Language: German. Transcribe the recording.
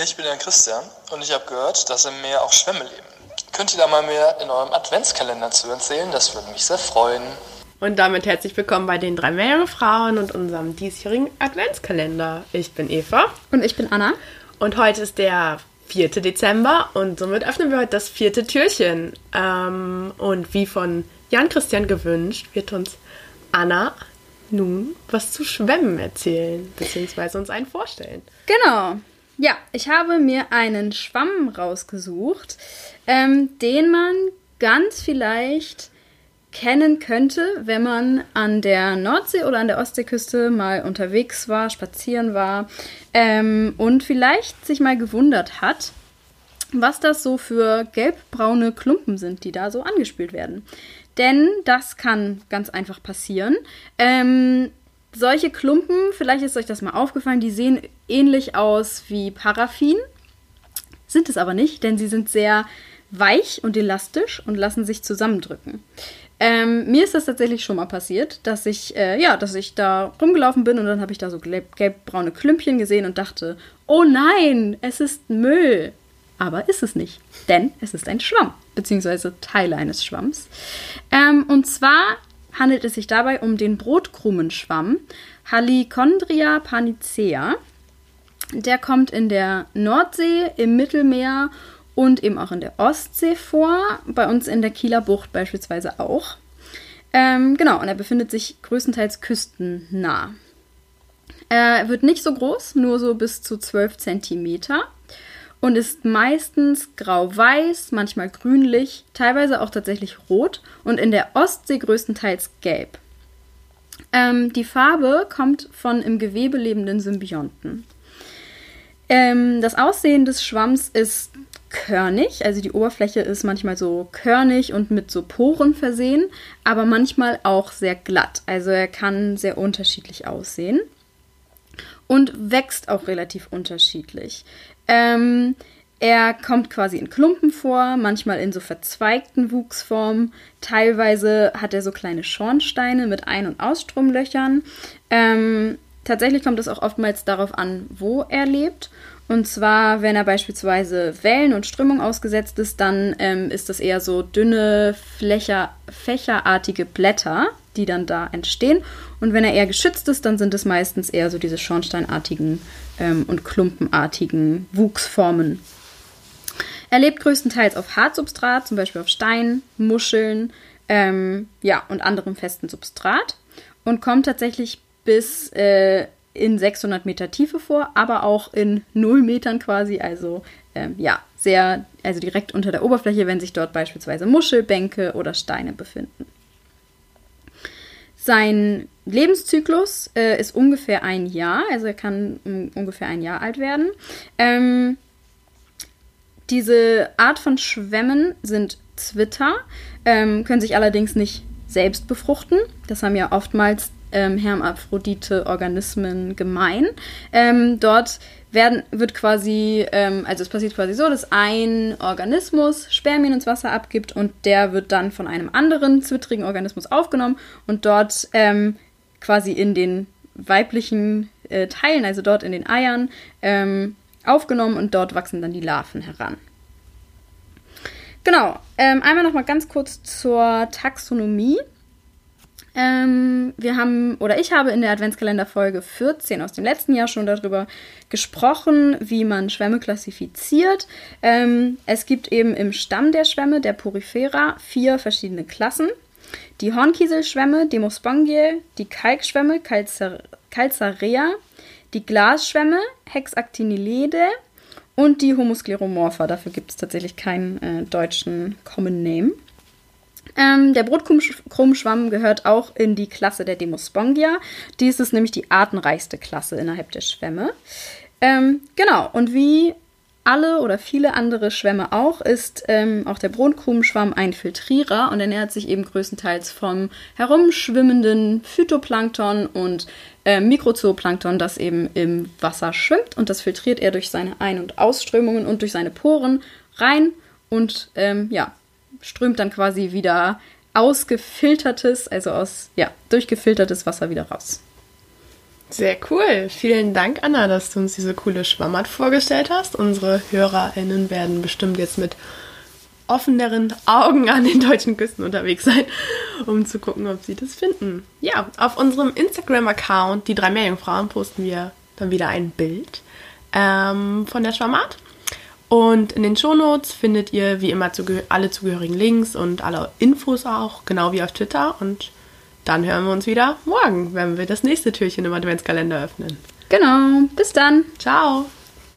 Ich bin der Christian und ich habe gehört, dass im Meer auch Schwämme leben. Könnt ihr da mal mehr in eurem Adventskalender zu erzählen? Das würde mich sehr freuen. Und damit herzlich willkommen bei den drei Meerjungfrauen und unserem diesjährigen Adventskalender. Ich bin Eva Und ich bin Anna. und heute ist der 4. Dezember und somit öffnen wir heute das vierte Türchen. Ähm, und wie von Jan Christian gewünscht, wird uns Anna nun was zu Schwämmen erzählen, beziehungsweise uns einen vorstellen. Genau. Ja, ich habe mir einen Schwamm rausgesucht, ähm, den man ganz vielleicht kennen könnte, wenn man an der Nordsee oder an der Ostseeküste mal unterwegs war, spazieren war ähm, und vielleicht sich mal gewundert hat, was das so für gelbbraune Klumpen sind, die da so angespült werden. Denn das kann ganz einfach passieren. Ähm, solche Klumpen, vielleicht ist euch das mal aufgefallen, die sehen ähnlich aus wie Paraffin, sind es aber nicht, denn sie sind sehr weich und elastisch und lassen sich zusammendrücken. Ähm, mir ist das tatsächlich schon mal passiert, dass ich, äh, ja, dass ich da rumgelaufen bin und dann habe ich da so gelb- gelbbraune Klümpchen gesehen und dachte, oh nein, es ist Müll. Aber ist es nicht, denn es ist ein Schwamm, beziehungsweise Teile eines Schwamms. Ähm, und zwar handelt es sich dabei um den Brotkrumenschwamm Halichondria panicea. Der kommt in der Nordsee, im Mittelmeer und eben auch in der Ostsee vor. Bei uns in der Kieler Bucht beispielsweise auch. Ähm, genau, und er befindet sich größtenteils küstennah. Er wird nicht so groß, nur so bis zu 12 Zentimeter und ist meistens grau-weiß, manchmal grünlich, teilweise auch tatsächlich rot und in der Ostsee größtenteils gelb. Ähm, die Farbe kommt von im Gewebe lebenden Symbionten. Ähm, das Aussehen des Schwamms ist körnig, also die Oberfläche ist manchmal so körnig und mit so Poren versehen, aber manchmal auch sehr glatt. Also er kann sehr unterschiedlich aussehen und wächst auch relativ unterschiedlich. Ähm, er kommt quasi in Klumpen vor, manchmal in so verzweigten Wuchsformen. Teilweise hat er so kleine Schornsteine mit Ein- und Ausstromlöchern. Ähm, tatsächlich kommt es auch oftmals darauf an, wo er lebt. Und zwar, wenn er beispielsweise Wellen und Strömung ausgesetzt ist, dann ähm, ist das eher so dünne, flächer, fächerartige Blätter, die dann da entstehen. Und wenn er eher geschützt ist, dann sind es meistens eher so diese schornsteinartigen ähm, und klumpenartigen Wuchsformen. Er lebt größtenteils auf Hartsubstrat, zum Beispiel auf Stein, Muscheln, ähm, ja, und anderem festen Substrat und kommt tatsächlich bis äh, in 600 Meter Tiefe vor, aber auch in 0 Metern quasi, also ähm, ja, sehr, also direkt unter der Oberfläche, wenn sich dort beispielsweise Muschelbänke oder Steine befinden. Sein Lebenszyklus äh, ist ungefähr ein Jahr, also er kann um, ungefähr ein Jahr alt werden. Ähm, diese Art von Schwämmen sind Zwitter, ähm, können sich allerdings nicht selbst befruchten. Das haben ja oftmals ähm, hermaphrodite Organismen gemein. Ähm, dort werden, wird quasi, ähm, also es passiert quasi so, dass ein Organismus Spermien ins Wasser abgibt und der wird dann von einem anderen zwittrigen Organismus aufgenommen und dort ähm, quasi in den weiblichen äh, Teilen, also dort in den Eiern, ähm, aufgenommen und dort wachsen dann die Larven heran. Genau, ähm, einmal noch mal ganz kurz zur Taxonomie. Ähm, wir haben, oder ich habe in der Adventskalender-Folge 14 aus dem letzten Jahr schon darüber gesprochen, wie man Schwämme klassifiziert. Ähm, es gibt eben im Stamm der Schwämme, der Porifera, vier verschiedene Klassen. Die Hornkieselschwämme, Demospongiae, die Kalkschwämme, Calcarea, die Glasschwämme, Hexactinidale und die Homoskleromorpha. Dafür gibt es tatsächlich keinen äh, deutschen Common Name. Ähm, der Brotkrummschwamm gehört auch in die Klasse der Demospongia. Dies ist nämlich die artenreichste Klasse innerhalb der Schwämme. Ähm, genau, und wie alle oder viele andere Schwämme auch, ist ähm, auch der Brotkrummschwamm ein Filtrierer und ernährt sich eben größtenteils vom herumschwimmenden Phytoplankton und äh, Mikrozooplankton, das eben im Wasser schwimmt und das filtriert er durch seine Ein- und Ausströmungen und durch seine Poren rein und ähm, ja, strömt dann quasi wieder ausgefiltertes, also aus, ja, durchgefiltertes Wasser wieder raus. Sehr cool. Vielen Dank, Anna, dass du uns diese coole Schwammart vorgestellt hast. Unsere HörerInnen werden bestimmt jetzt mit offeneren Augen an den deutschen Küsten unterwegs sein, um zu gucken, ob sie das finden. Ja, auf unserem Instagram-Account, die drei Meerjungfrauen, posten wir dann wieder ein Bild ähm, von der Schwammart. Und in den Shownotes findet ihr wie immer alle zugehörigen Links und alle Infos auch, genau wie auf Twitter. Und dann hören wir uns wieder morgen, wenn wir das nächste Türchen im Adventskalender öffnen. Genau, bis dann. Ciao.